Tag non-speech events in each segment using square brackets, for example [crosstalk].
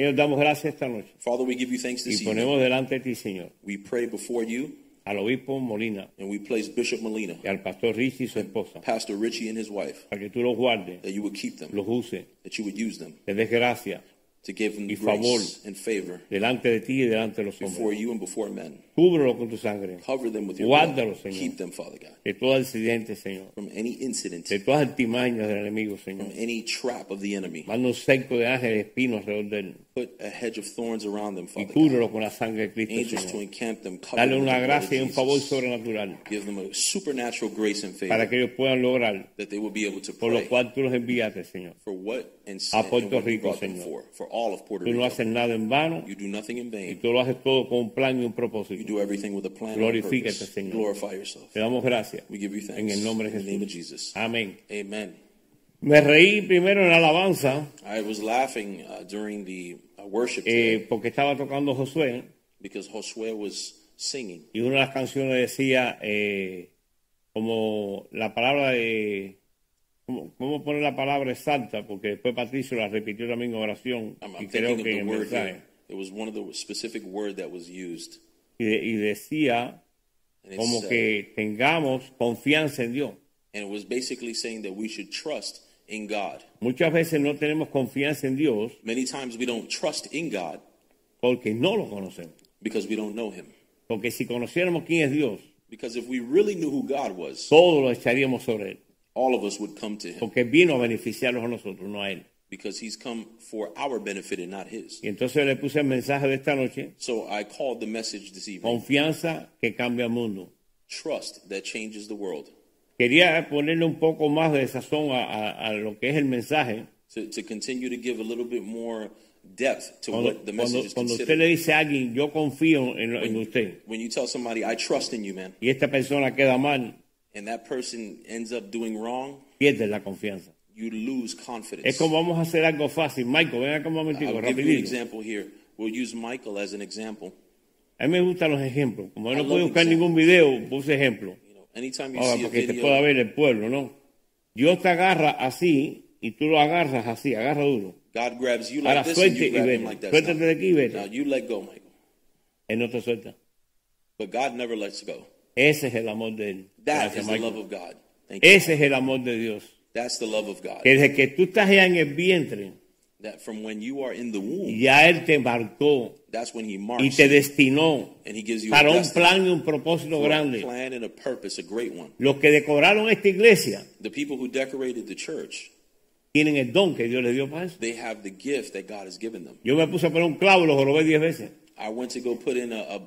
Señor, damos gracias esta noche Father, we give you thanks y this evening. ponemos delante de ti, Señor, We pray before you al obispo Molina and we place Bishop Molina, y al pastor Richie y su esposa, Pastor Richie and his wife, para que tú los guardes, that you would keep them, los uses, that you would use them te des gracia to give them Y grace and favor delante de ti y delante de los before hombres. you and before men. Cúbrelo con tu sangre Cover them with your blood. Keep them, Father God, de todo accidente, Señor, from any incident, de todas artimañas del enemigo, Señor. from any trap of the enemy. Manda un cerco de ángeles espinos alrededor de él Put a hedge of thorns around them, y cúbrelo con la sangre de Cristo, Señor. encamp them, cover Dale una gracia y un favor sobrenatural Give them a supernatural grace and para que ellos puedan lograr that they will be able to por lo cual tú los enviaste, Señor. for what and, A Puerto Rico, Señor. for, for all of Puerto Tú no haces nada en vano You do nothing in y vain. tú lo haces todo con un plan y un You propósito. do everything with a plan and a Glorifícate, purpose. Señor. Glorify yourself. Te damos gracias We give you thanks. en el nombre de Jesús. Amén. Me reí primero en la alabanza I was laughing uh, during the uh, worship eh, porque estaba tocando Josué because Josue was singing. y una de las canciones decía eh, como la palabra de... ¿Cómo, cómo poner la palabra exacta? Porque después Patricio la repitió también en oración I'm, y I'm creo thinking of que en mensaje. It was one of the specific word that was used. Y, de- y decía como said- que tengamos confianza en Dios. and it was basically saying that we should trust in God. Muchas veces no tenemos confianza en Dios Many times we don't trust in God porque no lo conocemos. because we don't know Him. Porque si conociéramos quién es Dios, Because if we really knew who God was, todo lo echaríamos sobre él. all of us would come to Him Porque vino a beneficiarnos a nosotros, no a él. because He's come for our benefit and not His. Y entonces le puse el mensaje de esta noche, So I called the message this evening confianza que cambia el mundo. Trust that changes the world. Quería ponerle un poco más de sazón a, a- a lo que es el mensaje. To, to continue to give a little bit more depth to Cuando, what the cuando- message is cuando usted le dice a alguien, yo confío en, en usted, When you tell somebody, I trust in you, man, y esta persona queda mal, and that person ends up doing wrong, pierde la confianza. you lose confidence. Es como vamos a hacer algo fácil. Michael, ven acá un momentico, I'll give you an rapidito. example here. We'll use Michael as an example. A mí me gustan los ejemplos. Como yo I no pude buscar examples. ningún video, puse ejemplos. You anytime you Ahora, see a para que te pueda ver el pueblo, ¿no? Dios te agarra así y tú lo agarras así, agarra duro. God grabs you Ahora like this and suelte you y grab him vete. like that. Suéltate de aquí y vete. Now you let go, Michael. Él no te suelta. But God never lets go. Ese es el amor de él. That Gracias, is the love of God. Thank you. Ese es el amor de Dios. That's the love of God. Que desde que tú estás en el vientre, That from when you are in the womb, ya Él te marcó that's when He y te destinó and He gives you para a un plan y un propósito for a grande. plan and a purpose, a great one. Los que decoraron esta iglesia The people who decorated the church, tienen el don que Dios les dio para eso. they have the gift that God has given them. Yo me puse a poner un clavo y lo jorobé diez veces. I went to go put in a,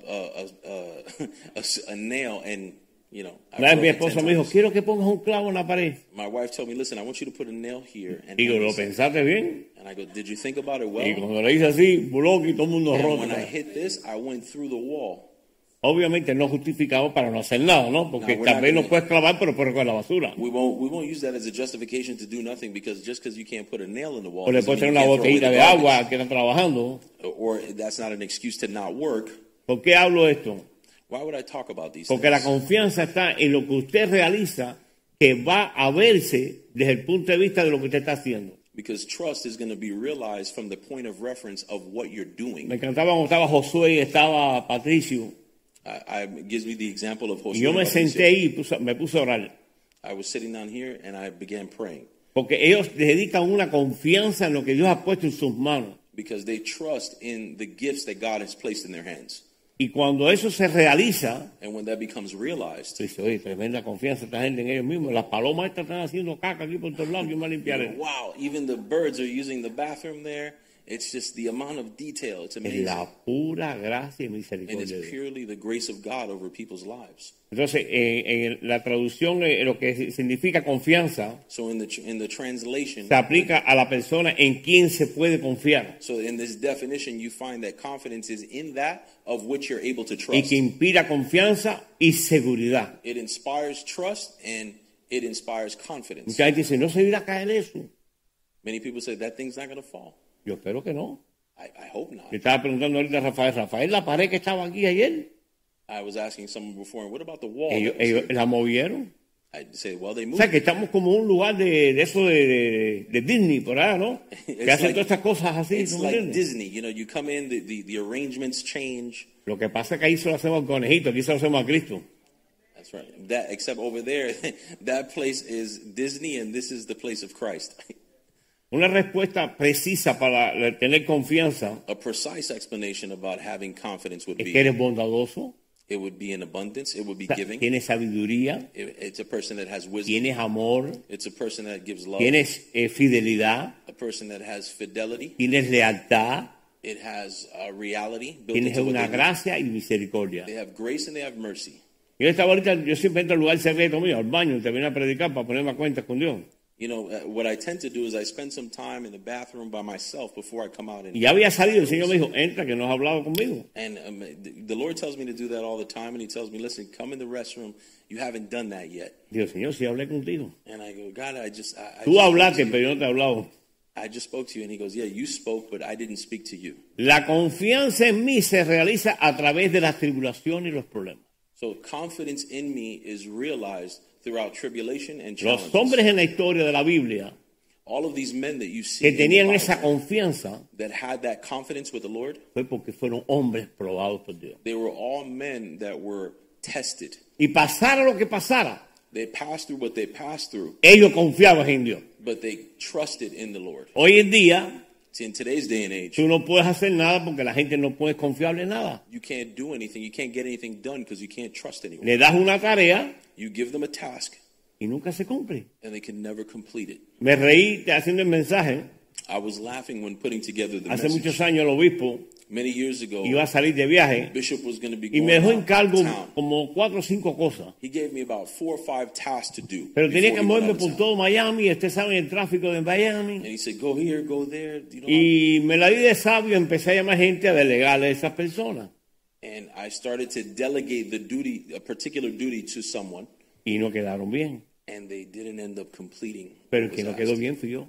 a [laughs] nail, and you know, I Una vez broke mi it 10 esposa me dijo, quiero que pongas un clavo en la pared. My wife told me, "Listen, I want you to put a nail here." And, Digo, ¿lo this." pensaste bien? and I go, "Did you think about it well?" Y cuando le hice así, bloque y todo el mundo And roto. when I hit this, I went through the wall. Obviamente no justificado para no hacer nada, ¿no? Porque No, no gonna- puedes clavar, pero puedes recoger la basura. We won't we won't use that as a justification to do nothing because just because you can't put a nail in the wall, O le puedes tener una botellita de agua que está trabajando. or that's not an excuse to not work. ¿Por qué hablo esto? Why would I talk about these Porque la things? confianza está en lo que usted realiza que va a verse desde el punto de vista de lo que usted está haciendo. Because trust is going to be realized from the point of reference of what you're doing. Me encantaba cuando estaba Josué y estaba Patricio. I, I, it gives me the example of Y José. yo me senté ahí y me puse a orar. I was sitting down here and I began praying Porque ellos dedican una confianza en lo que Dios ha puesto en sus manos. because they trust in the gifts that God has placed in their hands. Y cuando eso se realiza, And when that becomes realized, tú dices, oye, tremenda confianza esta gente en ellos mismos. Las palomas estas están haciendo caca aquí por todos lados, yo me limpiaré. wow, even the birds are using the bathroom there It's just the amount of detail. It's Es amazing. la pura gracia y And it's misericordia de Dios. purely the grace of God over people's lives. Entonces, en, en la traducción, eh, lo que significa confianza, So in the in the translation, se aplica a la persona en quien se puede confiar so in this definition, you find that confidence is in that of which you're able to y trust. que inspira confianza y seguridad. It inspires trust and it inspires confidence. Mucha gente dice, no se irá a caer eso. Many people say that thing's not going to fall. Yo espero que no. I, I hope not. Le estaba preguntando ahorita a Rafael, Rafael, la pared que estaba aquí ayer, I was asking someone before, what about the wall? ellos, ellos here?" la movieron. I say, well, they O moved. sea, que estamos como un lugar de, de eso de, de- de Disney, por ahí, ¿no? [laughs] Que hacen like- todas estas cosas así. It's ¿tú me like entiendes? Disney. You know, you come in, the, the, the arrangements change. Lo que pasa es que ahí se lo hacemos al conejito, aquí se lo hacemos a Cristo. That's right. That except over there, [laughs] that place is Disney, and this is the place of Christ. [laughs] Una respuesta precisa para tener confianza A precise explanation about having confidence would es que be eres bondadoso, it would be in abundance. It would be giving. tienes sabiduría, It- It's a person that has wisdom. tienes amor, It's a person that gives love. tienes eh, fidelidad, A person that has fidelity. tienes lealtad, It has uh, reality tienes una gracia y misericordia. They have grace and they have mercy. Yo estaba ahorita, yo siempre entro al lugar secreto mío, al baño, y te viene a predicar para ponerme a cuentas con Dios. You know, uh, what I tend to do is I spend some time in the bathroom by myself before I come out. And, ya había salido, el Señor me dijo, entra, que no has hablado conmigo. and um, the, Lord tells me to do that all the time. And He tells me, listen, come in the restroom. You haven't done that yet. Digo, Señor, si hablé contigo. And I go, God, I just, I, I, Tú just, spoke hablaste, to you. pero yo no te he hablado. I just spoke to you. And He goes, yeah, you spoke, but I didn't speak to you. La confianza en mí se realiza a través de las tribulaciones y los problemas. So confidence in me is realized throughout tribulation and Los challenges. hombres en la historia de la Biblia all of these men that you see que tenían Bible esa confianza that had that confidence with the Lord, fue porque fueron hombres probados por Dios. they were all men that were tested. Y pasara lo que pasara, They passed through what they passed through, ellos confiaban en Dios. but they trusted in the Lord. Hoy en día, See, in today's day and age, tú no puedes hacer nada porque la gente no puede confiarle nada. you can't do anything. You can't get anything done because you can't trust anyone. Le das una tarea You give them a task y nunca se cumple. and they can never complete it. Me reí haciendo el mensaje. I was laughing when putting together the Hace message. muchos años el obispo Many years ago, iba a salir de viaje Bishop was going to be y me dejó en cargo como cuatro o cinco cosas. He gave me about four or five tasks to do. Pero tenía que moverme por todo Miami. Ustedes saben el tráfico de And Miami. he said, go here, go there. You know, Y me la di de sabio. Empecé a llamar gente a delegarle a esas personas. and I started to delegate the duty, a particular duty to someone, Y no quedaron bien. and they didn't end up completing. Pero el que no quedó bien fui yo.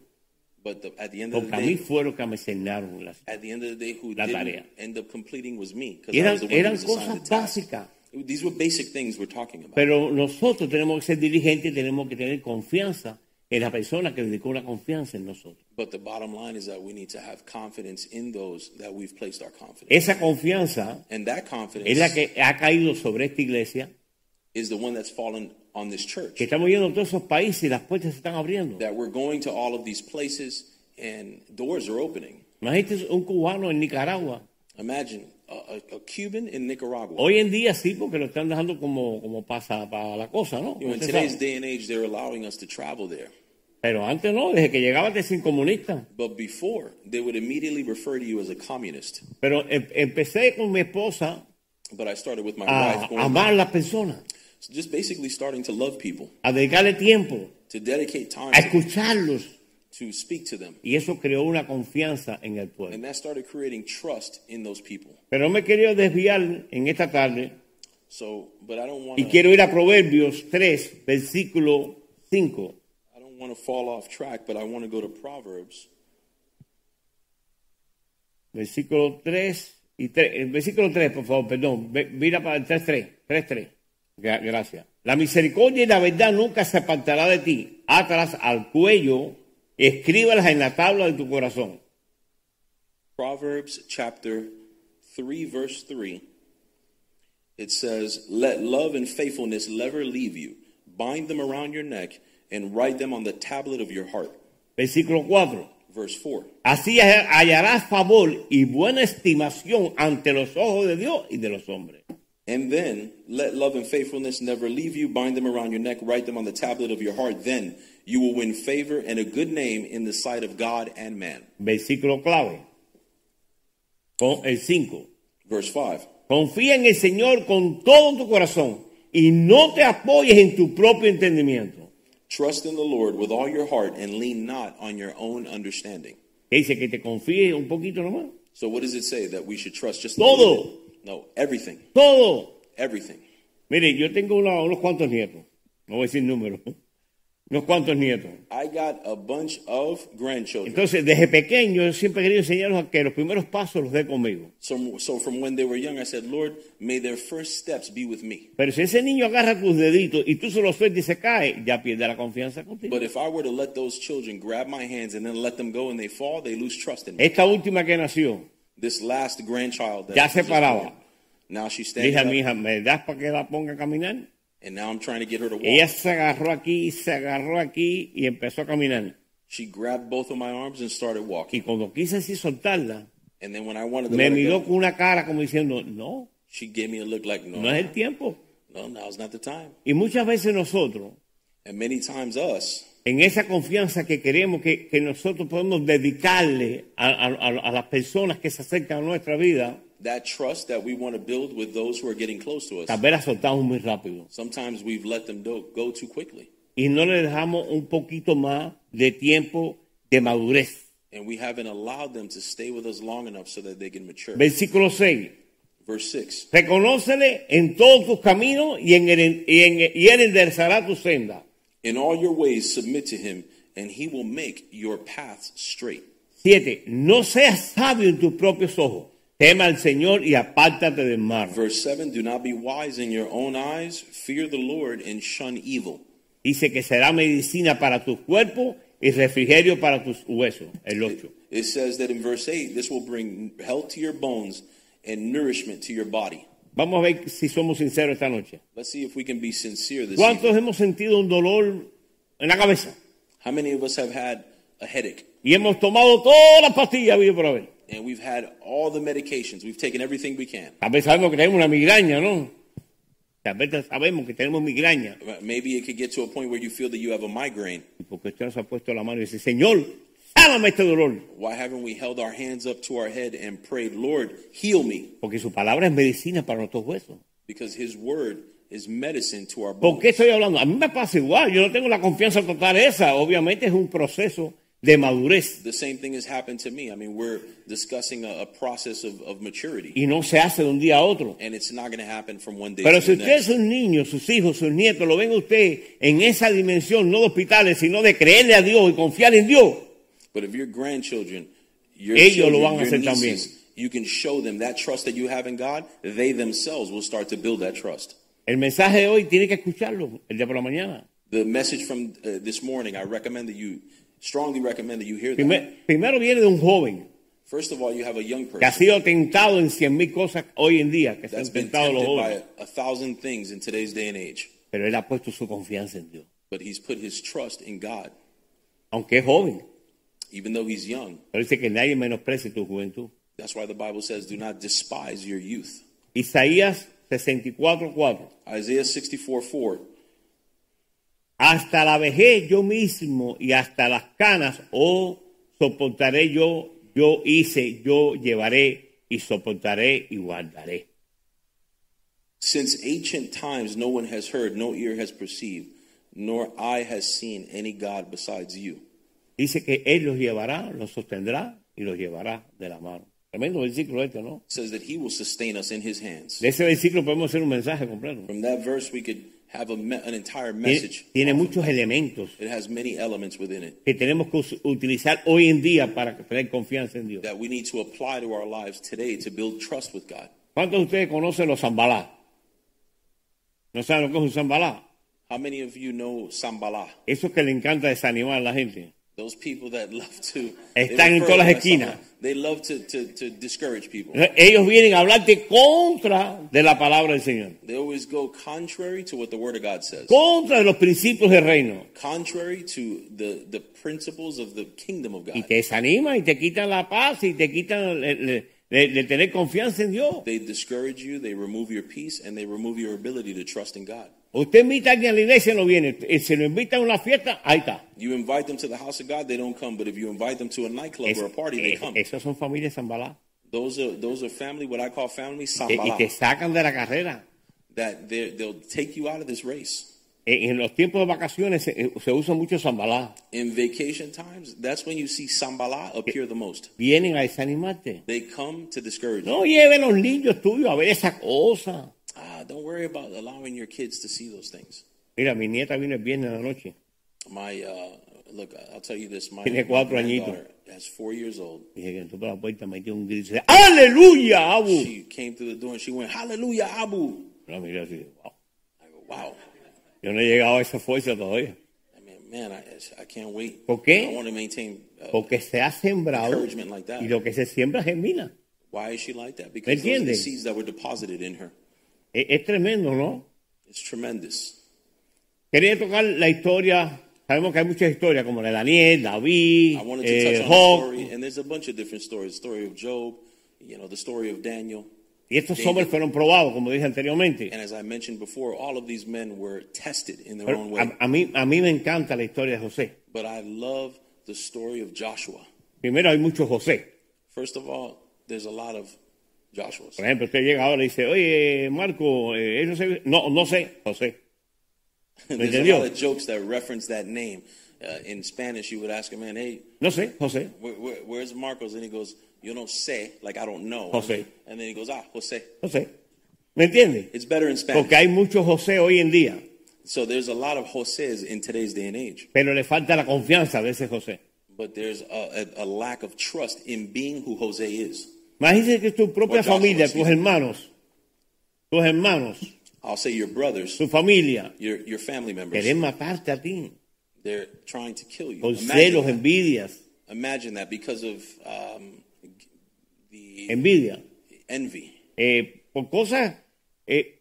But the, at the end of the Porque a mí day, fueron que me cenaron las at the end of the day, who La tarea. end up completing was me. I eran, eran cosas básicas. These were basic things we're talking about. Pero nosotros tenemos que ser dirigentes y tenemos que tener confianza en la persona que dedicó una confianza en nosotros. But the bottom line is that we need to have confidence in those that we've placed our confidence. Esa confianza And that confidence es la que ha caído sobre esta iglesia, is the one that's fallen on this church. que estamos yendo a todos esos países y las puertas se están abriendo. That we're going to all of these places and doors are opening. Imagínate un cubano en Nicaragua. Imagine a, a, a Cuban in Nicaragua. Hoy en día sí, porque lo están dejando como, como pasa para la cosa, ¿no? You know, in today's day and age, they're allowing us to travel there. Pero antes no, desde que llegaba de sin comunista. But before, they would immediately refer to you as a communist. Pero em- empecé con mi esposa But I started with my a wife, going, amar a las personas, so just basically starting to love people, a dedicarle tiempo, to dedicate time a escucharlos. to speak to them. Y eso creó una confianza en el pueblo. And that started creating trust in those people. Pero me querido desviar en esta tarde So, but I don't want y to. quiero ir a Proverbios 3, versículo 5. I don't want to fall off track, but I want to go to Proverbs Versículo 3 y 3. El versículo 3, por favor, perdón. Mira para el 3, 3. 3, 3. Gra- Gracias. La misericordia y la verdad nunca se apartará de ti. Átalas al cuello, escríbalas en la tabla de tu corazón. Proverbs chapter 3, verse 3, it says, Let love and faithfulness never leave you. Bind them around your neck and write them on the tablet of your heart. Versículo 4. Verse 4. Así hallarás favor y buena estimación ante los ojos de Dios y de los hombres. And then, let love and faithfulness never leave you. Bind them around your neck, write them on the tablet of your heart. Then you will win favor and a good name in the sight of God and man. Versículo clave. Con el 5. Verse 5. Confía en el Señor con todo tu corazón y no te apoyes en tu propio entendimiento. Trust in the Lord with all your heart and lean not on your own understanding. Dice que te confíes un poquito nomás. So what does it say that we should trust just Todo. No, everything. Todo. Everything. Mire, yo tengo una- unos cuantos nietos. No voy a decir números. Unos cuantos nietos. I got a bunch of grandchildren. Entonces, desde pequeño, yo siempre querido enseñarlos a que los primeros pasos los dé conmigo. So, so from when they were young, I said, Lord, may their first steps be with me. Pero si ese niño agarra tus deditos y tú se los sueltas y se cae, ya pierde la confianza contigo. But if I were to let those children grab my hands and then let them go and they fall, they lose trust in me. Esta última que nació, This last grandchild that Ya se paraba. now she's standing dije a mi hija, ¿me das para que la ponga a caminar? and now I'm trying to get her to walk. Ella se agarró aquí, se agarró aquí y empezó a caminar. She grabbed both of my arms and started Y walking. cuando quise así soltarla, And then when I wanted to me miró go, con una cara como diciendo, no, she gave me a look like, no, no es el tiempo. no, now's not the time. Y muchas veces nosotros, And many times us, en esa confianza que queremos que, que nosotros podemos dedicarle a, a- a- a las personas que se acercan a nuestra vida, that trust that we want to build with those who are getting close to us, tal vez la soltamos muy rápido. sometimes we've let them go too quickly. Y no le dejamos un poquito más de tiempo de madurez. And we haven't allowed them to stay with us long enough so that they can mature. Versículo 6. Verse 6 Reconócele en todos tus caminos y, en el- y en- y él enderezará tu senda. In all your ways, submit to him, and he will make your paths straight. Siete, no seas sabio en tus propios ojos. Tema al Señor y apártate del mal. Verse 7 Do not be wise in your own eyes, fear the Lord, and shun evil. Dice que será medicina para tus cuerpos y refrigerio para tus huesos. El 8. It says that in verse 8, this will bring health to your bones and nourishment to your body. Vamos a ver si somos sinceros esta noche. Let's see if we can be sincere this ¿Cuántos evening. hemos sentido un dolor en la cabeza? How many of us have had a headache Y hemos tomado todas las pastillas habido por haber. and we've had all the medications? We've taken everything we can. Tal vez sabemos que tenemos una migraña, ¿no? Tal vez sabemos que tenemos migraña. Maybe it could get to a point where you feel that you have a migraine. Porque usted nos ha puesto la mano y dice, Señor, sáname este dolor. Why haven't we held our hands up to our head and prayed, Lord, heal me? Porque su palabra es medicina para nuestros huesos. Because his word is medicine to our ¿Por bones. qué estoy hablando? A mí me pasa igual. Yo no tengo la confianza total esa. Obviamente es un proceso de madurez. The same thing has happened to me. I mean, we're discussing a, a process of, of maturity, Y no se hace de un día a otro. and it's not going to happen from one day Pero to si the usted, next. sus niños, sus hijos, sus nietos, lo ven usted en esa dimensión, no de hospitales, sino de creerle a Dios y confiar en Dios, But if your grandchildren, your Ellos lo van a your hacer nieces, you can show them that trust that you have in God, they themselves will start to build that trust. el mensaje de hoy tiene que escucharlo el día por la mañana. The message from uh, this morning, I recommend that you, strongly recommend that you hear that. Primer- primero viene de un joven First of all, you have a young que ha person sido tentado en cien mil cosas hoy en día, que se han that's been tentado los tempted by a, a thousand things in today's day and age, Pero él ha puesto su confianza en Dios. but he's put his trust in God, Aunque es joven. Even though he's young. Pero dice que nadie menosprecie tu juventud. That's why the Bible says, "Do not despise your youth." Isaías 64:4. Isaiah 64 4. Hasta la vejez yo mismo y hasta las canas, oh, soportaré yo, yo hice, yo llevaré y soportaré y guardaré. Since ancient times, no one has heard, no ear has perceived, nor eye has seen any God besides you. Dice que Él los llevará, los sostendrá y los llevará de la mano. Tremendo versículo este, ¿no? Says that he will sustain us in his hands. De ese versículo podemos hacer un mensaje completo. From that verse, we could have a me- an entire Tiene, message. tiene muchos elementos It has many elements within it que tenemos que utilizar hoy en día para tener confianza en Dios. that we need to apply to our lives today to build trust with God. ¿Cuántos de ustedes conocen los zambalá? ¿No saben lo que es un zambalá? How many of you know Sambala? Eso que le encanta desanimar a la gente. Those people that love to Están en todas las esquinas. They love to, to, to discourage people. Ellos vienen a hablarte contra de la palabra del Señor, They always go contrary to what the Word of God says. contra de los principios del reino. contrary to the, the principles of the kingdom of Y God. te desaniman y te quitan la paz y te quitan de, de- de- de tener confianza en Dios. They discourage you, they remove your peace, and they remove your ability to trust in God. Usted invita a alguien a la iglesia y no viene. Y Si lo invita a una fiesta, ahí está. You invite them to the house of God, they don't come. But if you invite them to a nightclub Es- or a party, they es- come. esas son familias zambalá. Those are those are family, what I call family eh, y sambala, te sacan de la carrera. that they'll take you out of this race. Eh, En los tiempos de vacaciones se, se usa mucho zambalá. In vacation times, that's when you see sambala appear the most. Vienen a desanimarte. They come to discourage you. No lleven los niños tuyos a ver esa cosa. Ah, don't worry about allowing your kids to see those things. Mira, mi nieta vino el viernes de la noche. My uh, look, I'll tell you this. My, Tiene cuatro añitos. is four years old. Dije que entró por la puerta, metió un grito ¡Aleluya, Abu! She came through the door and she went, Hallelujah, Abu. La miré así, wow. I go, wow. Yo no he llegado a esa fuerza todavía. I mean, man, I, I can't wait. ¿Por qué? I want to maintain. Uh, Porque se ha sembrado Encouragement like that. y lo que se siembra germina. why is she like that? Because the seeds that were deposited in her. Es, es tremendo, ¿no? It's tremendous. Quería tocar la historia. Sabemos que hay muchas historias, como la de Daniel, David, eh, Job. and there's a bunch of different stories. The story of Job, you know, the story of Daniel. Y estos hombres fueron probados, como dije anteriormente. And as I mentioned before, all of these men were tested in their Pero own way. a, a mí, a mí me encanta la historia de José. But I love the story of Joshua. Primero hay muchos José. First of all, there's a lot of Joshuas. Por ejemplo, usted llega ahora y dice, oye, Marco, eh, eso se... No, no sé, José. [laughs] there's a entendió? lot of jokes that reference that name. Uh, in Spanish, you would ask a man, hey, No sé, José. where, where, where's Marcos? And he goes, yo no sé, like I don't know. José. And then he goes, ah, Jose. José. ¿Me entiende? It's better in Spanish. Porque hay muchos José hoy en día, So there's a lot of Joses in today's day and age. pero le falta la confianza de ese José. But there's a, a, a lack of trust in being who Jose is. Imagínese que tu propia familia, tus hermanos, tus hermanos, I'll say your brothers, tu familia, your, your family members, quieren matarte a ti. they're trying to kill you. Celos, that. envidias, Imagine that because of um, the envidia. envy. Eh, por cosas, eh,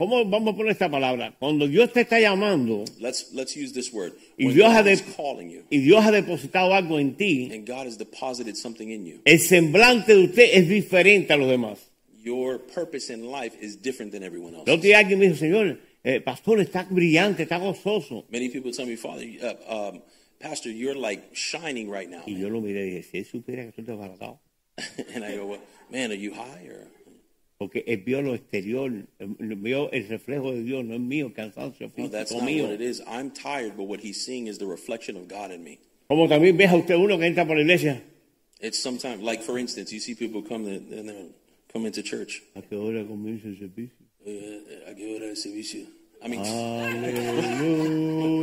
¿cómo vamos a poner esta palabra? Cuando Dios te está llamando Let's let's use this word. y Dios, ha de- you y Dios ha depositado algo en ti, and God has deposited something in you, el semblante de usted es diferente a los demás. your purpose in life is different than everyone else. El otro día alguien me dijo, Señor, eh, pastor, está brillante, está gozoso. Many people tell me, Father, uh, um, Pastor, you're like shining right now. Y yo lo miré y dije, si él supiera que estoy desbaratado. [laughs] and I go, well, man, are you high or? Porque él vio lo exterior, eh, vio el reflejo de Dios, no es mío, cansancio No, that's not mío. what it is. I'm tired, but what he's seeing is the reflection of God in me. Como también ves a usted uno que entra por la iglesia. It's sometimes, like for instance, you see people come to, and they come into church. ¿A qué hora comienza el servicio? Uh, ¿A qué hora el servicio? I mean,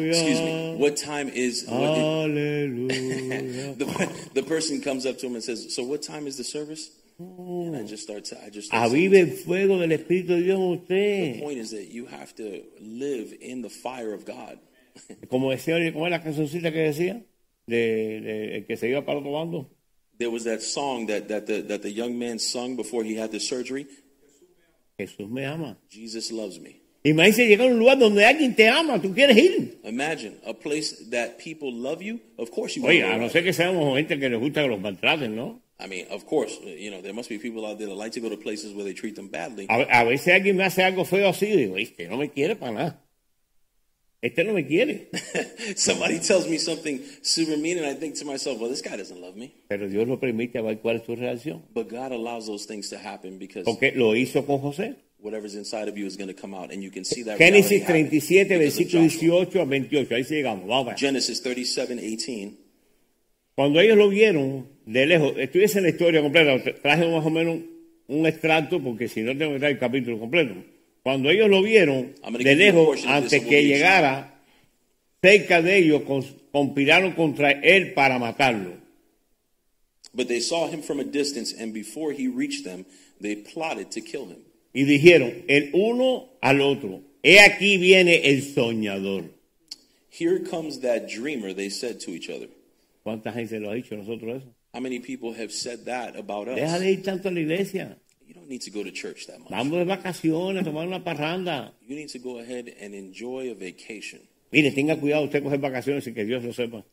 excuse me. What time is? What, Aleluya. [laughs] the, the person comes up to him and says, "So what time is the service?" And I just start. To, I just. Start saying, Avive el fuego del Espíritu de Dios en the usted. point is that you have to live in the fire of God. [laughs] Como decía, ¿cómo es la cancioncita que decía? De, de- el que se iba para otro bando. There was that song that that the that the young man sung before he had the surgery. Jesús me ama. Jesus loves me. Imagínese llegar a un lugar donde alguien te ama, tú quieres ir. Imagine a place that people love you. Of course you. Oye, a no ser que seamos gente que les gusta que los maltraten, ¿no? I mean, of course, uh, you know there must be people out there that like to go to places where they treat them badly. A, a veces alguien me hace algo feo así y digo, este no me quiere para nada. Este no me quiere. [laughs] Somebody tells me something super mean, and I think to myself, well, this guy doesn't love me. Pero Dios lo permite a ver cuál es tu reacción. But God allows those things to happen because Porque lo hizo con José. whatever's inside of you is going to come out, and you can see that. Génesis reality happen 37, because of versículo 18 a 28. Ahí sí llegamos. Vamos. Genesis 37, 18. Cuando ellos lo vieron de lejos, estuviese en la historia completa, traje más o menos un extracto porque si no tengo que traer el capítulo completo. Cuando ellos lo vieron de lejos, antes que llegara cerca de ellos, cons- conspiraron contra él para matarlo. But they saw him from a distance, and before he reached them, they plotted to kill him. Y dijeron el uno al otro, he aquí viene el soñador. Here comes that dreamer, they said to each other. ¿Cuánta gente lo ha dicho nosotros eso? How many people have said that about Deja us? de ir tanto a la iglesia. You don't need to go to church that much. Vamos de vacaciones, tomar una parranda. You need to go ahead and enjoy a vacation. Mire, tenga cuidado usted coger vacaciones sin que Dios lo sepa.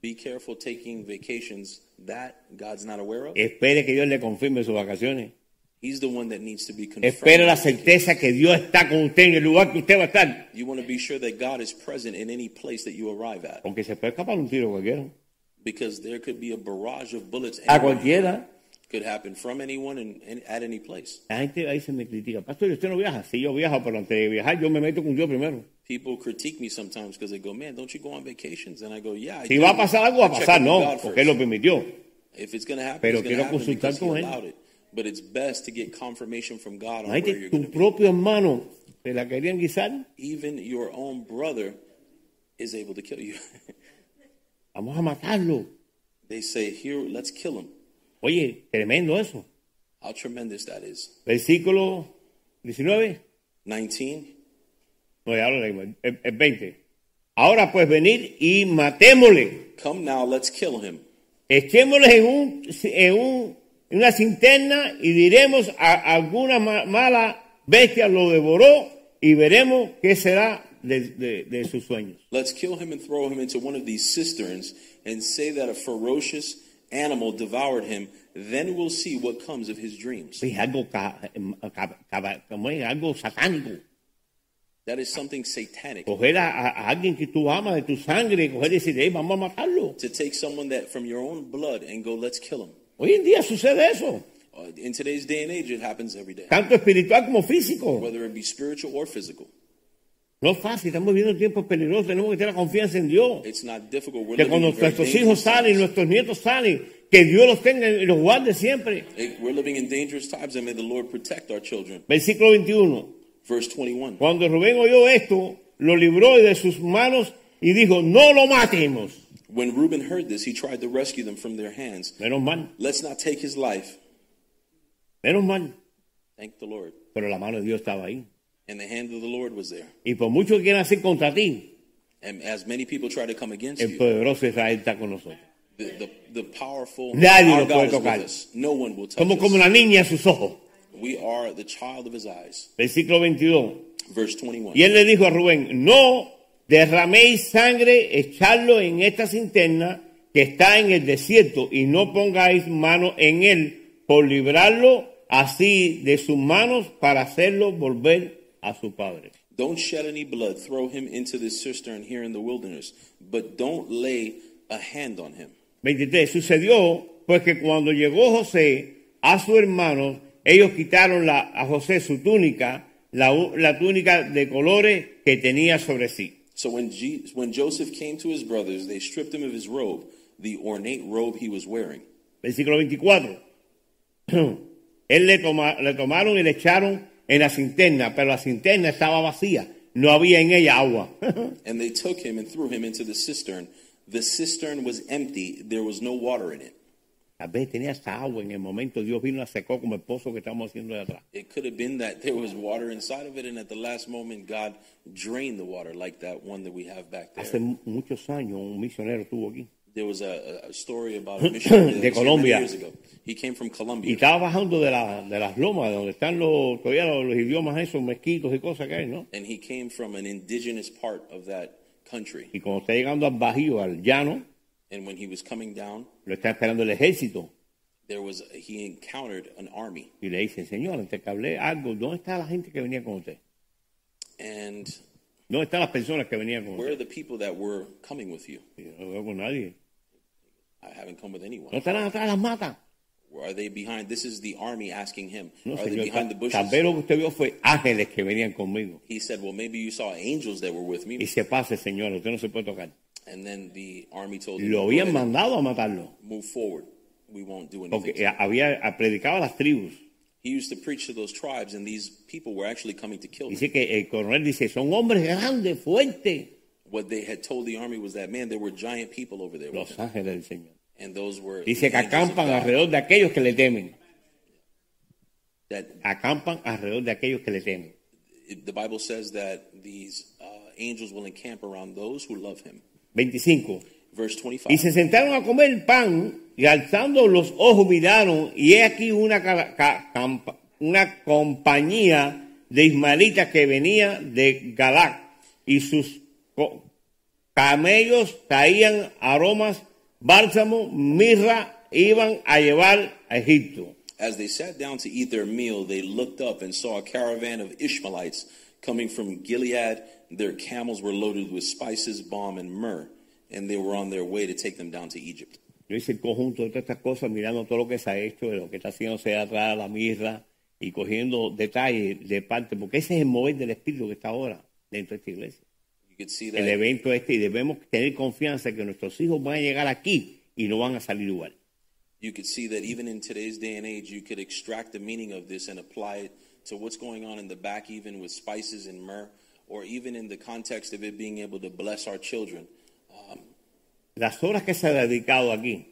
Be careful taking vacations that God's not aware of. Espere que Dios le confirme sus vacaciones. He's the one that needs to be Espere la certeza que Dios está con usted en el lugar que usted va a estar. You want to be sure that God is present in any place that you arrive at. Porque se puede escapar un tiro cualquiera. Because there could be a barrage of bullets. A cualquiera. Could happen from anyone and, and at any place. La gente ahí se me critica. Pastor, ¿usted no viaja? Sí, yo viajo, pero antes de viajar yo me meto con Dios primero. People critique me sometimes because they go, "Man, don't you go on vacations?" And I go, "Yeah." I Si do. va a pasar algo, va a pasar. No, porque Él lo permitió. If it's going to happen, Pero it's going quiero to happen consultar con él. But it's best to get confirmation from God on where you're tu propio hermano te la querían guisar. Even your own brother is able to kill you. [laughs] Vamos a matarlo. they say, "Here, let's kill him." Oye, tremendo eso. How tremendous that is. Versículo 19. 19. No, ya lo leímos. El, el 20. Ahora pues venid y matémosle. Come now, let's kill him. Echémosle en, un, en, un, una cinterna y diremos a alguna mala bestia lo devoró y veremos qué será de, de- de sus sueños. Let's kill him and throw him into one of these cisterns and say that a ferocious animal devoured him. Then we'll see what comes of his dreams. Es algo, como es algo satánico. That is something satanic. Coger a, alguien que tú amas de tu sangre, coger y decir, "Ey, vamos a matarlo. To take someone that from your own blood and go, let's kill him. Hoy en día sucede eso, Uh, in today's day and age, it happens every day, tanto espiritual como físico. whether it be spiritual or physical. No es fácil, estamos viviendo tiempos peligrosos, tenemos que tener la confianza en Dios. It's not difficult. We're Que living cuando nuestros hijos dangerous salen, times. nuestros nietos salen, que Dios los tenga y los guarde siempre. Eh, We're living in dangerous times, and may the Lord protect our children. Versículo 21. Verse 21. Cuando Rubén oyó esto, lo libró de sus manos y dijo, no lo matemos. When Reuben heard this, he tried to rescue them from their hands. Menos mal, Let's not take his life. menos mal. Thank the Lord. Pero la mano de Dios estaba ahí. And the hand of the Lord was there. Y por mucho que quieran hacer contra ti, And as many people try to come against el you, Israel está con nosotros. the, the, the powerful Nadie our God puede tocar. us. No one will touch Somos como us. la niña a sus ojos. We are the child of his eyes. Versículo 22. Verse 21. Y él le dijo a Rubén, no derraméis sangre, echadlo en esta cinterna que está en el desierto y no pongáis mano en él por librarlo así de sus manos para hacerlo volver a su padre. Don't shed any blood. Throw him into this cistern here in the wilderness. But don't lay a hand on him. 23. Sucedió pues que cuando llegó José a su hermano, ellos quitaron la- a José su túnica, la, la túnica de colores que tenía sobre sí. So when, G- when Joseph came to his brothers, they stripped him of his robe, the ornate robe he was wearing. Versículo 24. [clears throat] Él le, toma- le tomaron y le echaron en la cinterna, pero la cinterna estaba vacía. No había en ella agua. [laughs] And they took him and threw him into the cistern. The cistern was empty, there was no water in it. Tal vez tenía hasta agua en el momento. Dios vino y la secó como el pozo que estamos haciendo de atrás. It could have been that there was water inside of it, and at the last moment, God drained the water like that one that we have back Hace there. mu- muchos años un misionero estuvo aquí. There was a, a- a story about a [coughs] missionary De Colombia. years ago. He came from Y Colombia, estaba bajando de, la- de las lomas, de donde están los, todavía los, los idiomas esos, mezquitos y cosas que hay, ¿no? and he came from an indigenous part of that country. Y cuando está llegando al bajío, al llano, And when he was coming down, lo está esperando el ejército. there was he encountered an army, Y le dice, señor, que hablé algo, ¿dónde está la gente que venía con usted? and ¿Dónde están las personas que venían con where usted? are the people that were coming with you? Y yo no veo con nadie. I haven't come with anyone. ¿No estarán atrás de las matas? Or are they behind? This is the army asking him. No, are they señor. behind the bushes? tal vez lo que usted vio fue ángeles que venían conmigo. He said, Well, maybe you saw angels that were with Y me. se pase, señor, usted no se puede tocar. And then the army told him, Lo "Go habían ahead mandado a matarlo. Move forward. We won't do anything. Porque you." había predicaba a las tribus. He used to preach to those tribes, and these people were actually coming to kill him. Dice que el coronel dice, son hombres grandes, fuertes. What they had told the army was that, man, there were giant people over there. With Los ángeles del Señor. And those were Dice the que angels of acampan God alrededor de aquellos que le temen. that Acampan alrededor de aquellos que le temen. it- the Bible says that these uh, angels will encamp around those who love him. 25. Verse Y 25. se sentaron a comer pan y alzando los ojos miraron y he aquí una, una compañía de ismaelitas que venía de Galac y sus camellos traían aromas, bálsamo, mirra, iban a llevar a Egipto. As they sat down to eat their meal, they looked up and saw a caravan of Ishmaelites coming from Gilead. Their camels were loaded with spices, balm, and myrrh. and they were on their way to take them down to Egypt. Yo hice el conjunto de todas estas cosas, mirando todo lo que se ha hecho, de lo que está haciéndose atrás, la mirra, y cogiendo detalles de parte, porque ese es el mover del Espíritu que está ahora dentro de esta iglesia. You could see El evento este, y debemos tener confianza que nuestros hijos van a llegar aquí y no van a salir igual. you could see that even in today's day and age, you could extract the meaning of this and apply it to what's going on in the back, even with spices and myrrh, or even in the context of it being able to bless our children. Um, las horas que se ha dedicado aquí,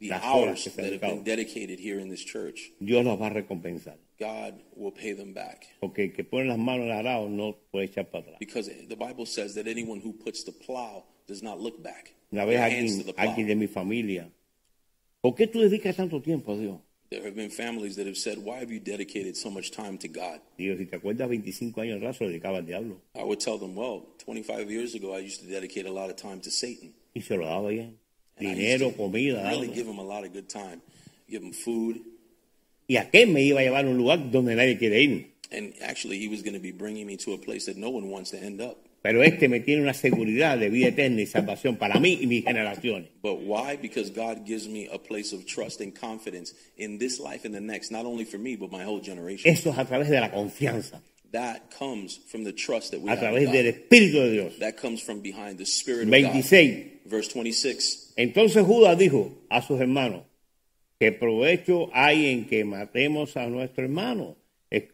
The Las hours that have been dedicated here in this church, Dios los va a recompensar. God will pay them back. Porque que pone las manos en arado no puede echar para atrás. Because the Bible says that anyone who puts the plow does not look back. Una vez alguien, to the plow. alguien de mi familia, ¿por qué tú dedicas tanto tiempo a Dios? There have been families that have said, Why have you dedicated so much time to God? Digo, si te acuerdas, 25 años atrás lo dedicaba al diablo. I would tell them, Well, 25 years ago, I used to dedicate a lot of time to Satan. Y se lo daba bien. Dinero, comida, Really daba. give him a lot of good time. Give him food. ¿Y a qué me iba a llevar a un lugar donde nadie quiere ir? And actually, he was going to be bringing me to a place that no one wants to end up. Pero este me tiene una seguridad de vida eterna y salvación para mí y mis generaciones. But why? Because God gives me a place of trust and confidence in this life and the next, not only for me, but my whole generation. Eso es a través de la confianza, That comes from the trust that we a have. través del Espíritu de Dios. That comes from behind the Spirit of God. 26. Verse 26. Entonces Judas dijo a sus hermanos, ¿qué provecho hay en que matemos a nuestro hermano? Eh.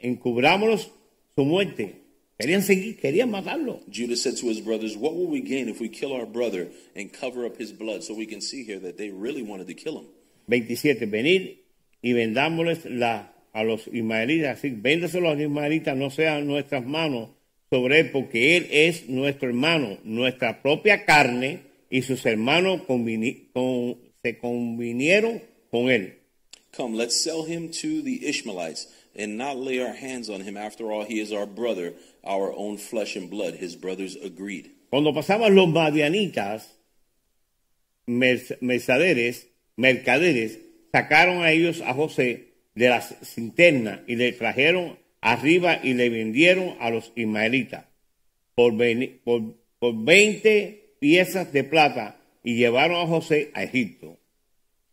Encubrámonos su muerte. Querían seguir, querían matarlo. Judas said to his brothers, What will we gain if we kill our brother and cover up his blood? So we can see here that they really wanted to kill him. 27. Venid y vendámosles la, a los ismaelitas. Así, véndaselo a los ismaelitas, no sean nuestras manos sobre él, porque él es nuestro hermano, nuestra propia carne, y sus hermanos convini- con- se convinieron con él. Come, let's sell him to the Ishmaelites and not lay our hands on him. After all, he is our brother, our own flesh and blood. His brothers agreed. Cuando pasaban los madianitas, mer- mercaderes, mercaderes, sacaron a ellos a José de las cinternas y le trajeron arriba y le vendieron a los ismaelitas por, por, por 20 piezas de plata y llevaron a José a Egipto.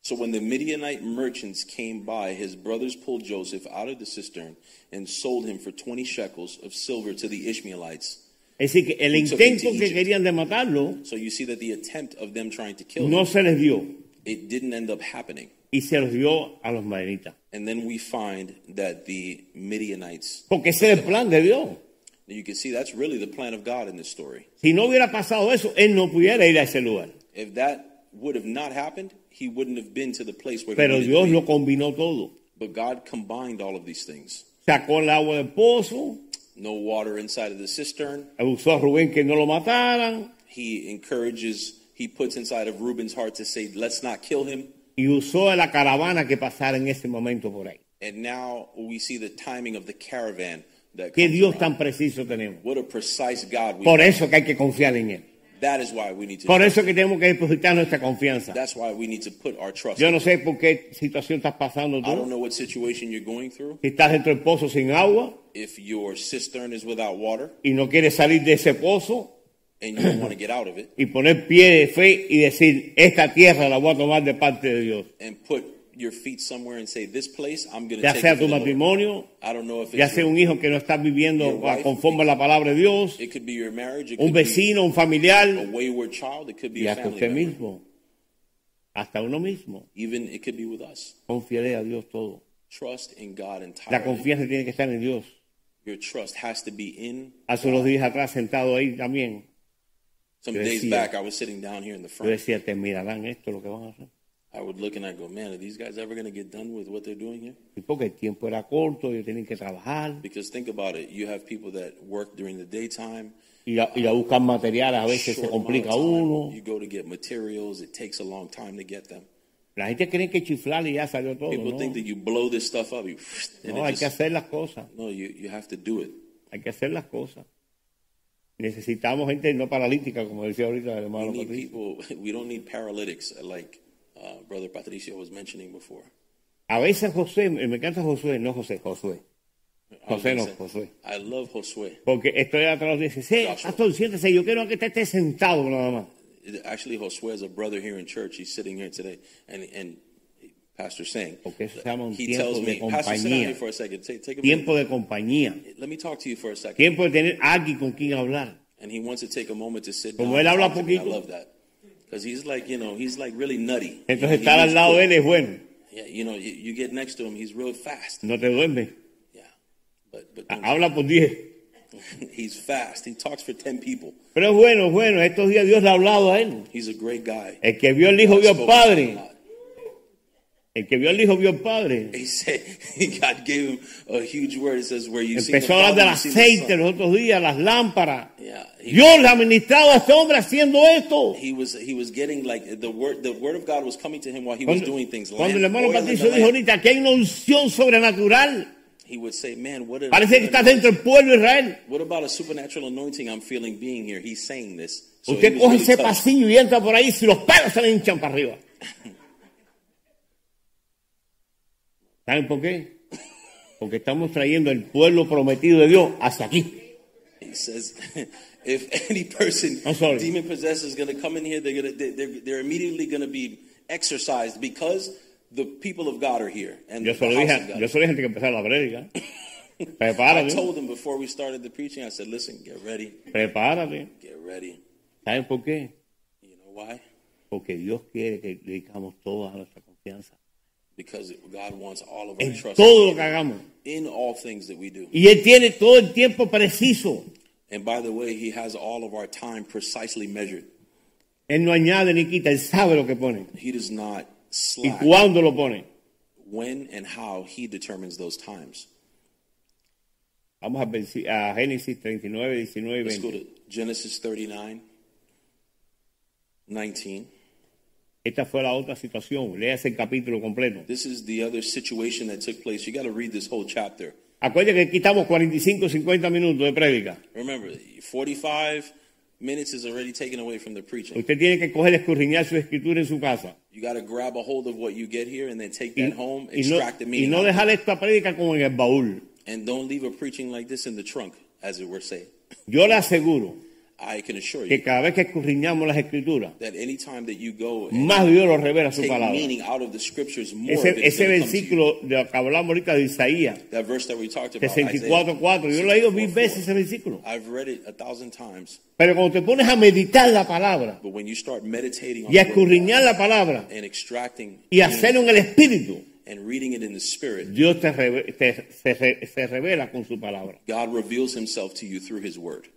So when the Midianite merchants came by, his brothers pulled Joseph out of the cistern and sold him for 20 shekels of silver to the Ishmaelites. Es decir, que el Who took him intento que querían de matarlo So you see that the attempt of them trying to kill no him, se les dio it didn't end up happening. y se los dio a los madianitas. And then we find that the Midianites, Porque ese era el plan de Dios. you can see that's really the plan of God in this story. Si no hubiera pasado eso, él no pudiera ir a ese lugar. If that would have not happened, he wouldn't have been to the place where he Pero needed Dios lo combinó todo. But God combined all of these things. Sacó el agua del pozo, No water inside of the cistern. usó a Rubén que no lo mataran He encourages, he puts inside of Reuben's heart to say, let's not kill him. y usó la caravana que pasara en ese momento por ahí. And now we see the timing of the caravan that Qué Dios around. tan preciso tenemos. What a precise God we Por eso que hay que confiar en Él. That is why we need to Por eso que tenemos que depositar nuestra confianza. That's why we need to put our trust Yo no sé por qué situación estás pasando I don't tú. know what situation you're going through. Si estás dentro del pozo sin agua If your cistern is without water y no quieres salir de ese pozo and you don't want to get out of it y poner pie de fe y decir, esta tierra la voy a tomar de parte de Dios. and put your feet somewhere and say, This place, I'm going to Ya take sea tu the Lord." matrimonio, I don't know if ya it's sea un hijo que no está viviendo wife. conforme a la palabra de Dios, it could be your marriage, it un could be vecino, un a familiar, wayward child, it could be y a hasta family usted member. mismo, hasta uno mismo. Even it could be with us. Confiaré a Dios todo. Trust in God La entirely. confianza tiene que estar en Dios. Your trust has to be in. Hace unos días atrás, sentado ahí también, Some Yo days decía- back, I was sitting down here in the yo front. decía, terminarán esto lo que van a hacer. I would look and I go, Man, are these guys ever going to get done with what they're doing here? Porque el tiempo era corto, ellos tienen que trabajar Because think about it. You have people that work during the daytime. y a, y a buscar materiales, a veces se complica uno. You go to get materials. It takes a long time to get them. La gente cree que chiflar y ya salió todo. People No, think that you blow this stuff up. You, [laughs] No, hay que hacer las cosas. no, you, you have to do it. Hay que hacer las cosas. Necesitamos gente no paralítica, como decía ahorita el We need people. [laughs] We don't need paralytics like uh, Brother Patricio was mentioning before. A veces José, me encanta Josué, no José, Josué. I was José no, say, Josué. I love Josué. Porque estoy atrás dice, sí, Joshua. pastor, siéntese, yo quiero que usted esté sentado nada más. Actually, Josué is a brother here in church. He's sitting here today, and and Pastor saying, Porque eso se llama un he tiempo tells de me, Pastor, sit down compañía. here for a second. Take, take a Tiempo minute. de compañía. Let me talk to you for a second. Tiempo de tener alguien con quien hablar. And he wants to take a moment to sit Como down. él habla talk to me. I love that because he's like, you know, he's like really nutty. Entonces estar al lado de él es bueno. Yeah, you know, you, you get next to him, he's real fast. No te duermes. Yeah, but but ah, don't- Habla por 10. [laughs] he's fast. He talks for ten people. Pero es bueno, es bueno. Estos días Dios le ha hablado a él. He's a great guy. El que vio al hijo vio al padre. El que vio al hijo vio al padre. He said [laughs] God gave him a huge word. It says where you Empezó a hablar del aceite los otros días, las lámparas. Yeah, he, Dios le ha ministrado a este hombre haciendo esto. he was he was getting like the word the word of God was coming to him while he was Cuando, doing things. cuando el hermano Patricio dijo ahorita que hay una unción sobrenatural, He would say, "Man, what a, parece que what está a- dentro del pueblo de Israel. What about a supernatural anointing I'm feeling being here? He's saying this. So he Usted was coge really ese pasillo y entra por ahí, si los pelos se le hinchan para arriba. [laughs] ¿Saben por qué? Porque estamos trayendo el pueblo prometido de Dios hacia aquí. He says, [laughs] if any person demon possessed is going to come in here, they're to they're, they're immediately going to be exorcised because the people of God are here and Yo solo dije, yo solo dije antes que empezara la prédica. [laughs] I Prepárate, told them before we started the preaching. I said, "Listen, get ready, prepárate. get ready." ¿Saben por qué? You know why? Porque Dios quiere que dedicamos toda nuestra confianza Because God wants all of our en trust todo lo que hagamos. in all things that we do. Y Él tiene todo el tiempo preciso. And by the way, He has all of our time precisely measured. Él no añade ni quita, Él sabe lo que pone He does not y slack cuándo lo pone. when and how He determines those times. Vamos a, Génesis 39, 19 y Let's go to Genesis 39, 19. Esta fue la otra situación. Léase el capítulo completo. This is the other situation that took place. You got to read this whole chapter. Acuérdense que aquí estamos 45, 50 minutos de prédica. Remember, 45 minutes is already taken away from the preaching. Usted tiene que coger, escurriñar su escritura en su casa. You got to grab a hold of what you get here and then take Y, that home, y no, extract the y meaning. no of it. dejar esta prédica como en el baúl. And don't leave a preaching like this in the trunk, as it were saying. Yo le aseguro I can assure que you cada vez que escurriñamos las escrituras, that anytime that you go and más Dios lo revela su take palabra. meaning out of the scriptures, more of it Ese, is ese gonna come to you. versículo de lo que hablamos ahorita de Isaías, That verse that we talked about, 64.4, yo lo he leído mil veces ese versículo. I've read it a thousand times, Pero cuando te pones a meditar la palabra but when you start meditating on y a the word of escurriñar God la palabra and extracting y hacerlo en el espíritu, and reading it in the spirit, Dios te, reve- te- se, re- se revela con su palabra. God reveals himself to you through his word.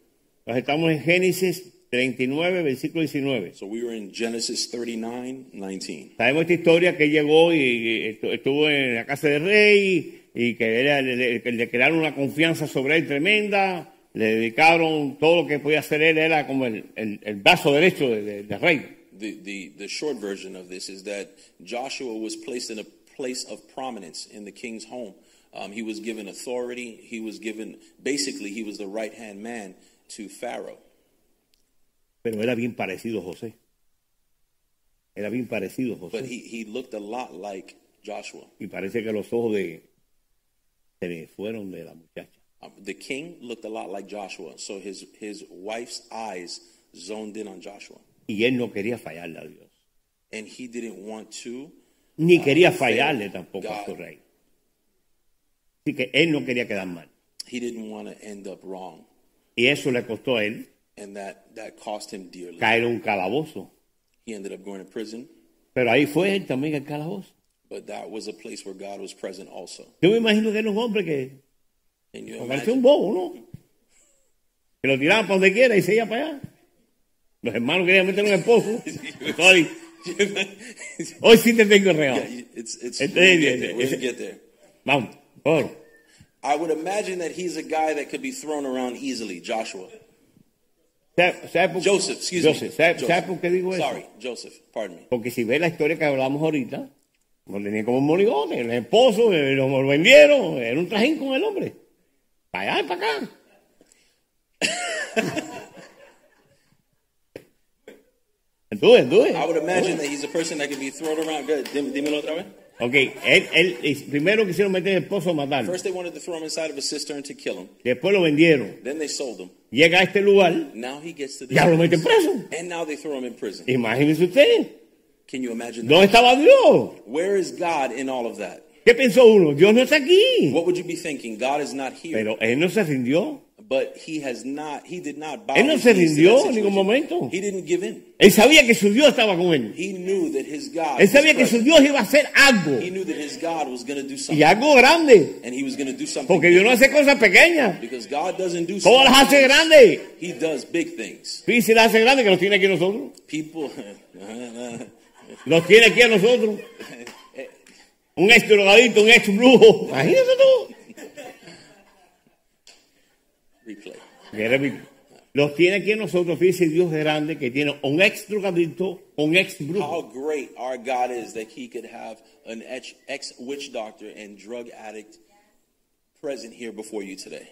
Entonces estamos en Génesis 39, versículo 19. So we were in Genesis 39, 19. Sabemos esta historia que llegó y, y estu- estuvo en la casa del rey y que era- le, le- crearon una confianza sobre él tremenda, le dedicaron todo lo que podía hacer él, era como el, el, el brazo derecho de- de- del rey. The, the, the short version of this is that Joshua was placed in a place of prominence in the king's home. Um, he was given authority. He was given, basically, he was the right hand man to Pharaoh. Pero era bien parecido a José. Era bien parecido a But José. he, he looked a lot like Joshua. Y parece que los ojos de se le fueron de la muchacha. Um, the king looked a lot like Joshua. So his, his wife's eyes zoned in on Joshua. Y él no quería fallarle a Dios. And he didn't want to. Ni Ah, quería fallarle tampoco a God. su rey. Así que él no quería quedar mal. He didn't want to end up wrong. Y eso le costó a él And that, that cost him dearly. caer en un calabozo. He ended up going to prison. Pero ahí fue él también calabozo. But that was a place where God was present also. Yo me imagino que era un hombre que And you parecía un imagine, bobo, ¿no? Que lo tiraban para donde quiera y se iba para allá. Los hermanos querían meter un esposo. [laughs] Hoy, hoy sí te tengo real. it's, it's, we're gonna get there. We're ese- gonna get there. Vamos, por. I would imagine that he's a guy that could be thrown around easily, Joshua. ¿Sabe- sabe por- Joseph, excuse Joseph, me. ¿sabe, Joseph. sabe por qué digo eso? Sorry, Joseph, pardon me. Porque si ve la historia que hablamos ahorita, lo tenía como un morigote, el esposo, eh, lo vendieron, era un trajín con el hombre. Para allá y para acá. Do it, do it. I would imagine that he's a person that could be thrown around. Good. Dímelo otra vez. Ok, él, primero quisieron meter el pozo a matarlo. First, they wanted to throw him inside of a cistern to kill him. Después lo vendieron. Then they sold him. Llega a este lugar, Now he gets to the ya lo meten preso. and now they throw him in prison. Imagínense usted. Can you imagine ¿Dónde estaba Dios? Where is God in all of that? ¿Qué pensó uno? Dios no está aquí. What would you be thinking? God is not here. Pero él no se rindió. But he has not, he did not bow Él no se rindió en ningún momento. He didn't give in. Él sabía que su Dios estaba con él. He knew that his God Él sabía que su. Dios iba a hacer algo. He knew that his God was do Y algo grande. And he was do something. Porque Dios no hace cosas pequeñas. Because God doesn't do Todas las hace grandes. He does big things. Sí, si las hace grandes que los tiene aquí nosotros. People, Los tiene aquí a nosotros. [laughs] Un ex drogadito, un ex brujo. Imagínate tú. Replay. Que Los tiene aquí nosotros. Dios grande que tiene un ex drogadito, un ex How great our God is that he could have an ex witch doctor and drug addict present here before you today.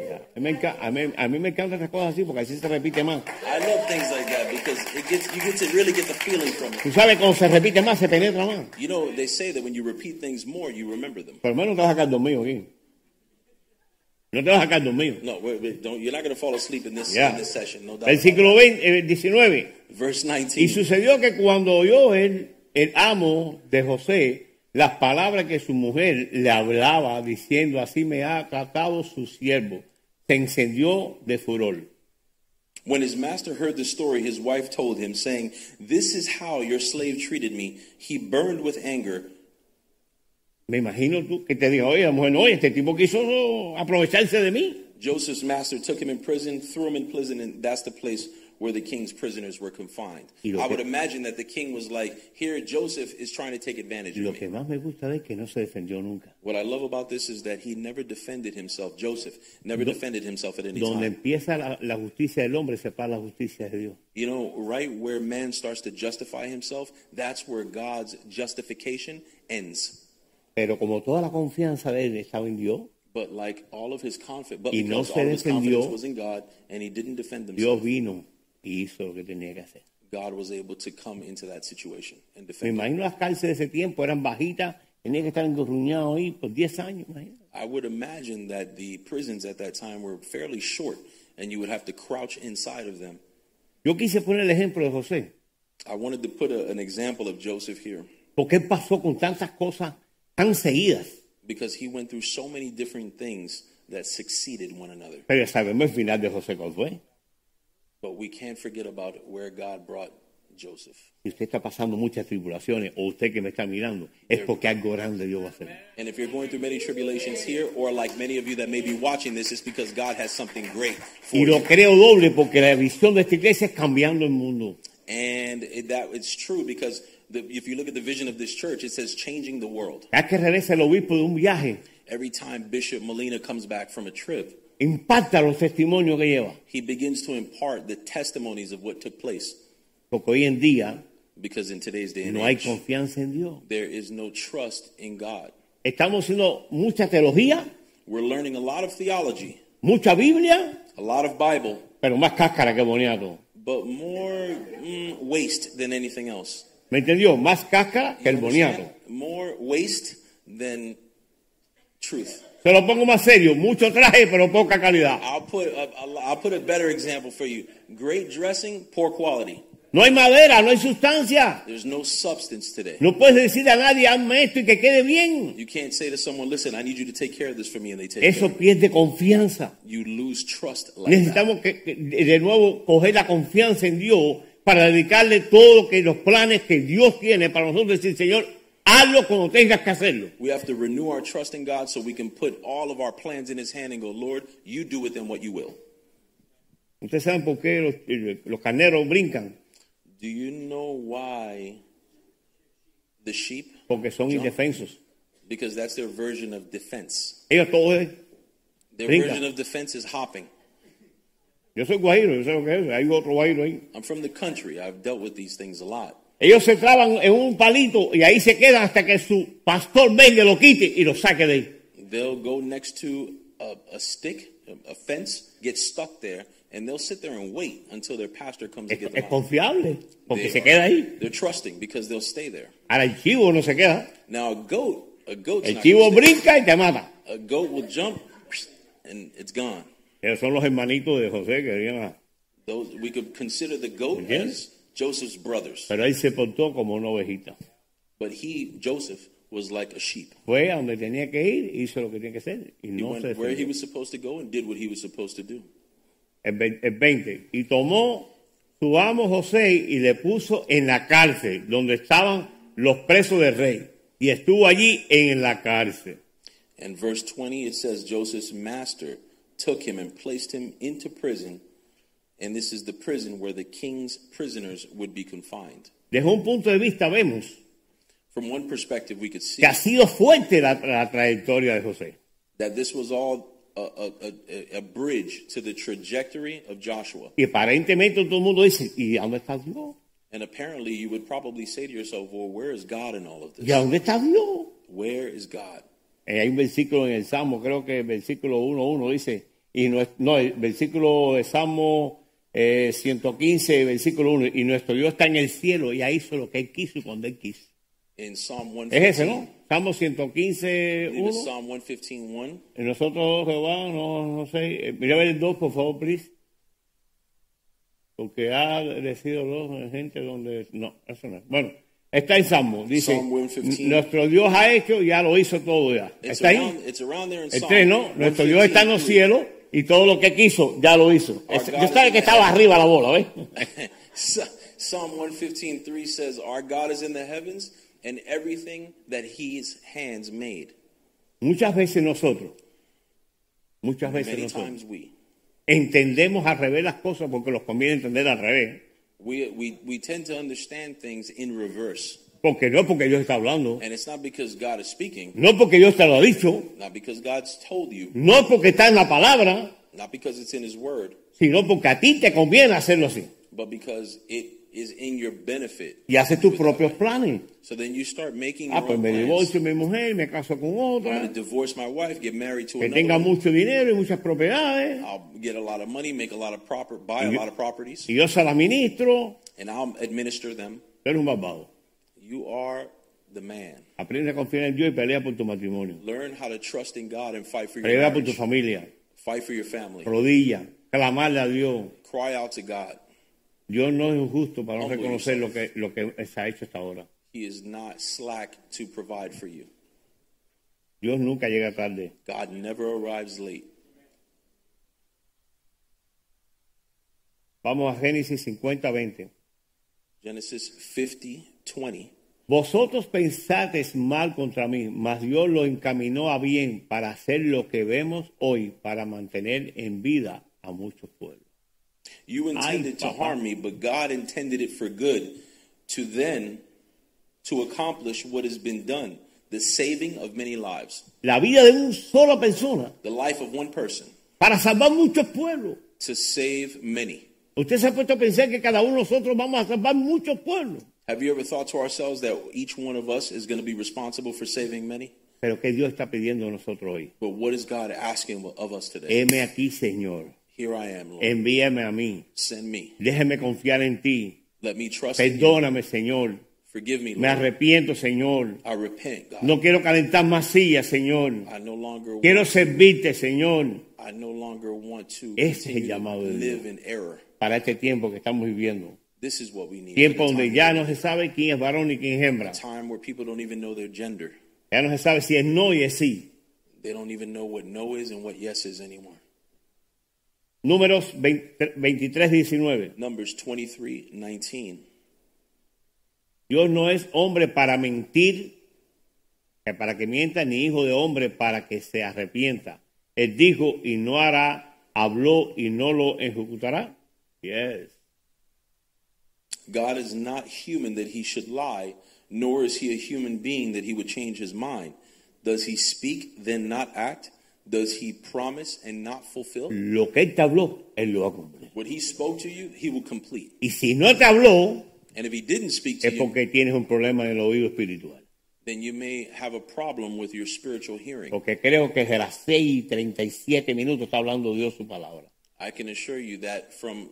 A mí, me enca- a mí- a mí me encantan estas cosas así porque así se repite más. I love things like that because it gets you get to really get the feeling from it. Tú sabes, cuando se repite más, se penetra más. You know, they say that when you repeat things more, you remember them. Por lo menos no te vas a sacar dormido aquí. No te vas a sacar dormido. No, wait, wait, don't. You're not going to fall asleep in this Ya. in this session, no doubt. Versículo 20, eh, 19. Verse Y sucedió que cuando oyó el, el amo de José las palabras que su mujer le hablaba, diciendo, así me ha tratado su siervo, se encendió de furor. When his master heard the story, his wife told him, saying, "This is how your slave treated me." He burned with anger. Me imagino tú que te diga, oye, la mujer, no, este tipo quiso aprovecharse de mí. Joseph's master took him in prison, threw him in prison, and that's the place where the king's prisoners were confined. I would imagine that the king was like, "Here, Joseph is trying to take advantage Lo of que me." más me gusta de que no se defendió nunca. What I love about this is that he never defended himself. Joseph never Do- defended himself at any Donde time. empieza la, la justicia del hombre, se para la justicia de Dios. You know, right where man starts to justify himself, that's where God's justification ends. Pero como toda la confianza de él estaba en Dios, But like all of his confidence, but Y no because se all of his defendió. confidence was in God, and he didn't defend Dios himself, vino y hizo lo que tenía que hacer. God was able to come into that situation and Me defend. him. imagino las cárceles de ese tiempo eran bajitas, tenía que estar engorruñado ahí por 10 años. imagínate. I would imagine that the prisons at that time were fairly short, and you would have to crouch inside of them. Yo quise poner el ejemplo de José, I wanted to put a, an example of Joseph here porque él pasó con tantas cosas tan seguidas. because he went through so many different things that succeeded one another. Pero sabemos el final de José cuál fue. But we can't forget about where God brought Joseph. Si usted está pasando muchas tribulaciones, o usted que me está mirando, es porque algo grande Dios va a hacer. And if you're going through many tribulations here, or like many of you that may be watching this, it's because God has something great for Y lo you. creo doble porque la visión de esta iglesia es cambiando el mundo. And it, that it's true because the, if you look at the vision of this church, it says changing the world. Cada que regresa el obispo de un viaje, Every time Bishop Molina comes back from a trip, impacta los testimonios que lleva. he begins to impart the testimonies of what took place. Porque hoy en día Because in today's day and no hay age, confianza en Dios. there is no trust in God. Estamos haciendo mucha teología, We're learning a lot of theology, mucha Biblia, a lot of Bible, pero más cáscara que boniato. but more mm, waste than anything else. ¿Me entendió? Más cáscara que el boniato. More waste than truth. Se lo pongo más serio, mucho traje, pero poca calidad. I'll put a, I'll put a better example for you. Great dressing, poor quality. No hay madera, no hay sustancia. There's no substance today. No puedes decirle a nadie, hazme esto y que quede bien. You can't say to someone, "Listen, I need you to take care of this for me," and they take Eso care. pierde confianza. You lose trust like that. Necesitamos que, que de nuevo coger la confianza en Dios para dedicarle todo que los planes que Dios tiene para nosotros. Decir, Señor, hazlo cuando tengas que hacerlo. We have to renew our trust in God so we can put all of our plans in His hand and go, Lord, you do with them what you will. Ustedes saben por qué los, los carneros brincan, Do you know why the sheep? porque son indefensos. Because that's their version of defense. Ellos todos es, Their version of defense is hopping. Yo soy guajiro, yo sé lo que es, hay otro guajiro ahí. I'm from the country. I've dealt with these things a lot. Ellos se traban en un palito y ahí se quedan hasta que su pastor venga lo quite y lo saque de ahí. They'll go next to a, a stick, a, fence, get stuck there and they'll sit there and wait until their pastor comes to Es, get es them out. confiable, porque They se queda ahí. They're trusting because they'll stay there. Ahora el chivo no se queda. Now a goat, a goat's El not chivo stay. brinca y te mata. A goat will jump and it's gone. Esos son los hermanitos de José que venían a- Those we could consider the goat as Joseph's brothers, Pero él se portó como una ovejita. but he Joseph was like a sheep. Fue a donde tenía que ir, hizo lo que tenía que hacer y He no went se where he was supposed to go and did what he was supposed to do. El 20. Y tomó su amo José y le puso en la cárcel donde estaban los presos del rey. Y estuvo allí en la cárcel. And verse 20 it says Joseph's master took him and placed him into prison, and this is the prison where the king's prisoners would be confined. Desde un punto de vista vemos From one perspective, we could see que ha sido fuerte la, la trayectoria de José. that this was all a, a, a, a bridge to the trajectory of Joshua. Y aparentemente todo el mundo dice, ¿y a dónde está Dios? And apparently, you would probably say to yourself, well, where is God in all of ¿Y a this? dónde está Dios? Where is God? Eh, hay un versículo en el Salmo, creo que el versículo 1.1 dice, y no, no, el versículo de Salmo eh, 115, versículo 1, y nuestro Dios está en el cielo y ahí hizo lo que él quiso y cuando él quiso. Psalm Es ese, 115, ¿no? Salmo 115, I believe it's 1. Psalm 115, Y nosotros, Jehová, no, no sé. eh, Mira a ver el 2, por favor, please. Porque ha decidido los gente donde. No, eso no es. Bueno, está en Salmo. Dice: Psalm 115. Nuestro Dios ha hecho, ya lo hizo todo ya. It's Está ahí. around, it's around there in El Psalm 3, ¿no? Nuestro Dios está en los 115. cielos y todo lo que quiso, ya lo hizo. God yo sabía que estaba arriba la bola, ¿ves? [laughs] Psalm 115.3 says, Our God is in the heavens and everything that his hands made. Muchas veces nosotros, muchas veces Many nosotros, times we. entendemos al revés las cosas porque nos conviene entender al revés. We, we, we tend to understand things in reverse. Porque no porque Dios está hablando, And it's not because God is speaking, no porque Dios te lo ha dicho, not because God's told you, no porque está en la palabra, not because it's in his word, sino porque a ti te conviene hacerlo así. but because it is in your benefit. Y haces tus propios planes. So then you start making Ah, your pues own me divorcio mi mujer, me caso con otra, to divorce my wife, get married to que another tenga one. mucho dinero y muchas propiedades, I'll get a lot of money, make a lot of proper, buy a Y- lot of properties, y yo se la ministro, and I'll administer them. eres un malvado. You are the man. Aprende a confiar en Dios y pelea por tu matrimonio. Learn how to trust in God and fight for your Pelea por tu marriage. familia. Fight for your family. Rodilla. Clamarle a Dios. Cry out to God. Dios no es injusto para no Humble reconocer lo que, lo que se ha hecho hasta ahora. He is not slack to provide for you. Dios nunca llega tarde. God never arrives late. Vamos a Génesis 50, 20. Genesis 50, 20. Vosotros pensasteis mal contra mí, mas Dios lo encaminó a bien para hacer lo que vemos hoy, para mantener en vida a muchos pueblos. You intended to papá. harm me, but God intended it for good to then to accomplish what has been done, the saving of many lives, La vida de una sola persona the life of one person para salvar muchos pueblos. to save many. Usted se ha puesto a pensar que cada uno de nosotros vamos a salvar muchos pueblos. Have you ever thought to ourselves that each one of us is going to be responsible for saving many? Pero que Dios está pidiendo de nosotros hoy. But what is God asking of us today? Heme aquí, Señor. Here I am, Lord. Envíame a mí. Send me. Déjeme confiar en ti. Let me trust. Perdóname, Señor. Forgive me, Me Lord. arrepiento, Señor. I repent, God. No quiero calentar más sillas, Señor. I no longer Quiero servirte, Señor, I no longer want to Ese es el llamado de live Dios. in error. para este tiempo que estamos viviendo. This is what we need. Tiempo donde time, ya no se sabe quién es varón y quién es hembra. time where people don't even know their gender. Ya no se sabe si es no y es sí. They don't even know what no is and what yes is anymore. Números 20 23, 19. Numbers 23, 19. Dios no es hombre para mentir, que para que mienta, ni hijo de hombre para que se arrepienta. Él dijo y no hará, habló y no lo ejecutará. Yes. God is not human that he should lie, nor is he a human being that he would change his mind. Does he speak, then not act? Does he promise and not fulfill? Lo que él te habló, él lo va a cumplir. What he spoke to you, he will complete. Y si no te habló, And if he didn't speak to es you, tienes un problema en el oído espiritual. then you may have a problem with your spiritual hearing. Porque creo que desde las 6 y 37 minutos está hablando Dios su palabra. I can assure you that from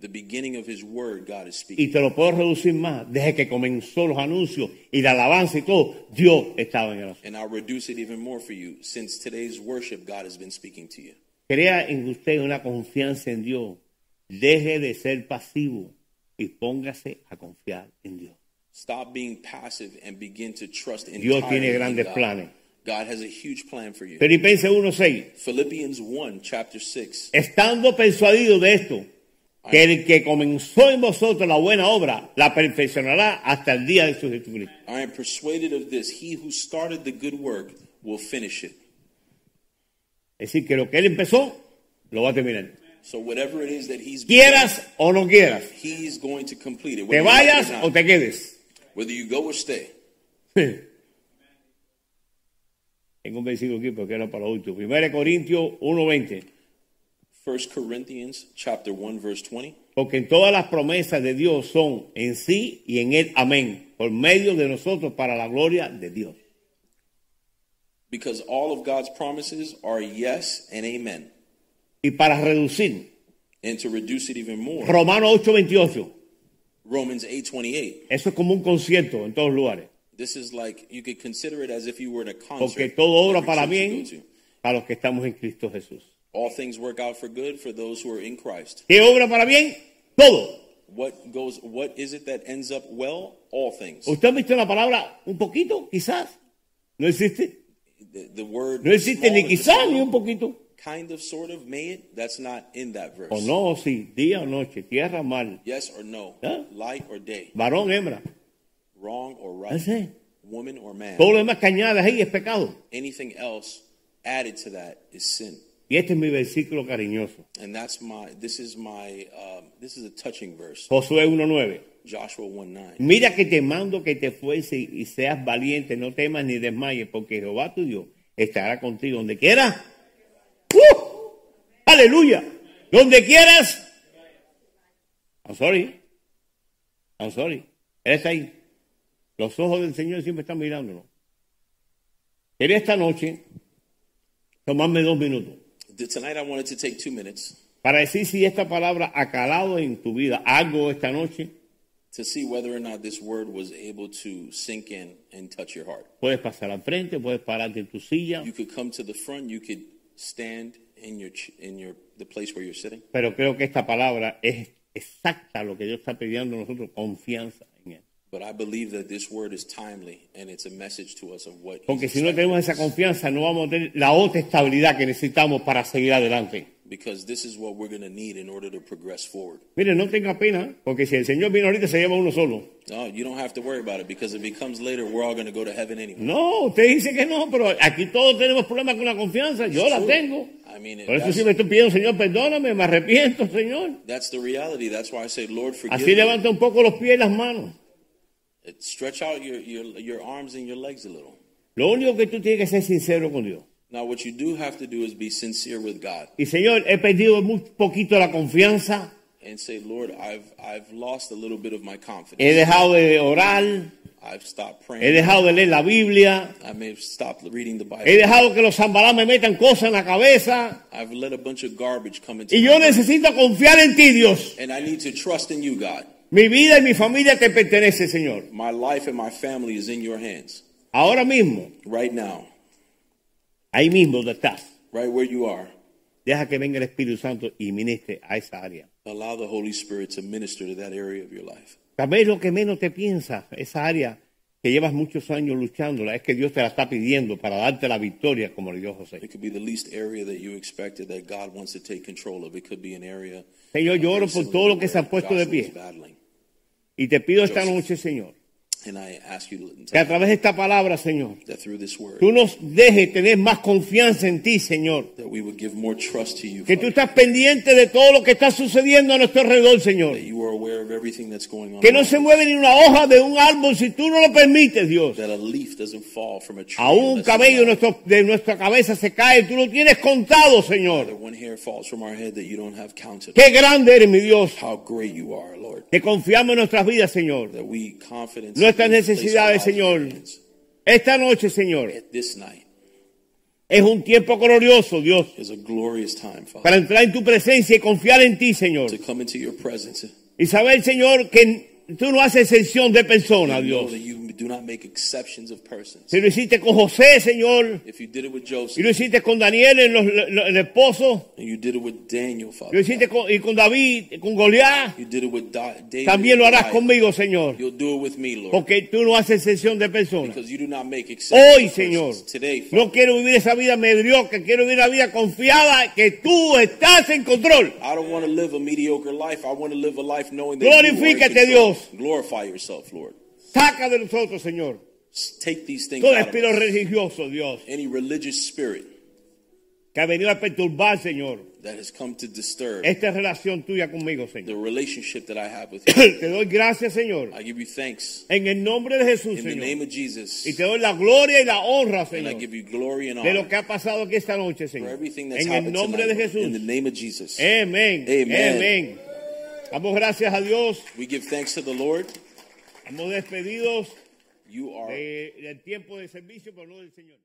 the beginning of his word, God is Y speaking. te lo puedo reducir más. Desde que comenzó los anuncios y la alabanza y todo, Dios estaba en el asunto. And I'll reduce it even more for you. Since today's worship, God has been speaking to you. Crea en usted una confianza en Dios. Deje de ser pasivo y póngase a confiar en Dios. Stop being passive and begin to trust Dios entirely tiene in grandes God. planes. God has a huge plan for you. Filipenses 1.6. Philippians 1, chapter 6. Estando persuadido de esto, que el que comenzó en vosotros la buena obra, la perfeccionará hasta el día de su Jesucristo. I am persuaded of this. He who started the good work will finish it. Es decir, que lo que él empezó, lo va a terminar. So whatever it is that he's Quieras o no quieras, he's going to complete it. te vayas o te quedes. Whether you go or stay. [laughs] Tengo un versículo aquí porque era para lo último. 1 Corintios 1.20. 1 Corinthians chapter 1 verse 20. Porque todas las promesas de Dios son en sí y en él amén, por medio de nosotros para la gloria de Dios. Because all of God's promises are yes and amen. Y para reducir, And to reduce it even more, Romanos 8.28. Romans 8:28. Eso es como un concierto en todos lugares. This is like you could consider it as if you were in a Porque concert. todo obra para bien para los que estamos en Cristo Jesús. All things work out for good for those who are in Christ. ¿Qué obra para bien? Todo. What goes what is it that ends up well? All things. ¿Usted ha visto la palabra un poquito? Quizás. No existe. The, the word No existe ni quizás ni un poquito. kind of sort of may it that's not in that verse. O no, sí. Día o noche, tierra o mar. Yes or no. Huh? Light or day. Varón, hembra. Wrong or right. That's it. Woman or man. Todo lo demás que añades ahí es pecado. Anything else added to that is sin. Y este es mi versículo cariñoso. And that's my this is my um, this is a touching verse. Josué 1.9. Joshua 1 9. Mira que te mando que te fuese y seas valiente, no temas ni desmayes, porque Jehová tu Dios estará contigo donde quieras. ¡Uh! Aleluya. Donde quieras. I'm sorry. I'm sorry. Él está ahí. Los ojos del Señor siempre están mirándonos. Quería esta noche tomarme dos minutos Tonight I wanted to take two minutes para decir si esta palabra ha calado en tu vida algo esta noche. to see whether or not this word was able to sink in and touch your heart. Puedes pasar al frente, puedes pararte en tu silla, You could come to the front, you could stand in your in your the place where you're sitting. pero creo que esta palabra es exacta lo que Dios está pidiendo a nosotros, confianza Porque si no tenemos esa confianza, no vamos a tener la otra estabilidad que necesitamos para seguir adelante. because this is what we're going to need in order to progress forward. Mire, no tenga pena, porque si el Señor viene ahorita, se lleva uno solo. No, you don't have to worry about it because if it comes later, we're all going to go to heaven anyway. No, usted dice que no, pero aquí todos tenemos problemas con la confianza. Yo la tengo. I mean, Por eso me estoy pidiendo, Señor, perdóname, me arrepiento, Señor. that's the reality. That's why I say, Lord, forgive Así me. levanta un poco los pies y las manos. Stretch out your, your, your arms and your legs a little. Lo único que tú tienes que ser sincero con Dios. Now, what you do have to do is be sincere with God Y Señor, he perdido muy poquito la confianza. and say, Lord, I've, I've lost a little bit of my confidence. He dejado de orar. I've stopped praying. He dejado de leer la Biblia. I may have stopped reading the Bible. He dejado que los zambalás me metan cosas en la cabeza. I've let a bunch of garbage come into Y my yo necesito confiar en ti, Dios. And I need to trust in you, God. Mi vida y mi familia te pertenece, Señor. My life and my family is in your hands Ahora mismo, right now, ahí mismo donde estás, right where you are. deja que venga el Espíritu Santo y ministre a esa área. Allow the Holy Spirit to minister to that area of your life. Lo que menos te piensas, esa área que llevas muchos años luchándola, es que Dios te la está pidiendo para darte la victoria como le dio José. It could be the least area that you expected that God wants to take control of. It could be an area. Señor, yo oro por todo lo que se ha puesto de pie. battling. Y te pido esta noche, Señor, And I ask you que a través de esta palabra, Señor, that through this word, tú nos dejes tener más confianza en ti, Señor. that we would give more trust to you. Que tú estás pendiente de todo lo que está sucediendo a nuestro alrededor, Señor. that you are aware of everything that's going on. Que no se mueve ni una hoja de un árbol si tú no lo permites, Dios. Aún un cabello nuestro- de nuestra cabeza se cae, tú lo tienes contado, Señor. Qué grande eres, mi Dios. Que confiamos en nuestras vidas, Señor. Nuestras necesidades, Señor. Esta noche, Señor, At this night, Es un tiempo glorioso, Dios, It's a glorious time, Father, para entrar en tu presencia y confiar en ti, Señor. to come into your presence. Y saber, Señor, que tú no haces excepción de personas, Dios. Do not make exceptions of persons. Si lo hiciste con José, Señor, If you did it with y Joseph, lo hiciste con Daniel, en los- lo- el esposo, and you did it with Daniel, lo Father, hiciste con, y con David, con Goliat, you did it with Da- David. también lo harás conmigo, Señor. You'll do it with me, Lord, Porque tú no haces excepción de personas. because you do not make exceptions Hoy, of Señor, persons. Today, Father, no quiero vivir esa vida mediocre, quiero vivir una vida confiada que tú estás en control. I don't want to live a mediocre life. I want to live a life knowing that you are in Glorifícate, control. Dios. Glorify yourself, Lord. Saca de nosotros, Señor, Take these things todo espíritu religioso, Dios, Any religious spirit que ha venido a perturbar, Señor, that has come to disturb esta relación tuya conmigo, the Señor. relationship that I have with [coughs] you. Te doy gracias, Señor, I give you thanks en el nombre de Jesús, in the name Señor. of Jesus. Y te doy la gloria y la honra, And I Señor, give you glory and de lo honor que ha pasado aquí esta noche, for Señor. everything that's En el nombre de. Lord. In the Jesús. name of Jesus. Amén. Amen. Amén. Damos gracias a Dios. We give thanks to the Lord. Estamos despedidos de- del tiempo de servicio, pero no del Señor.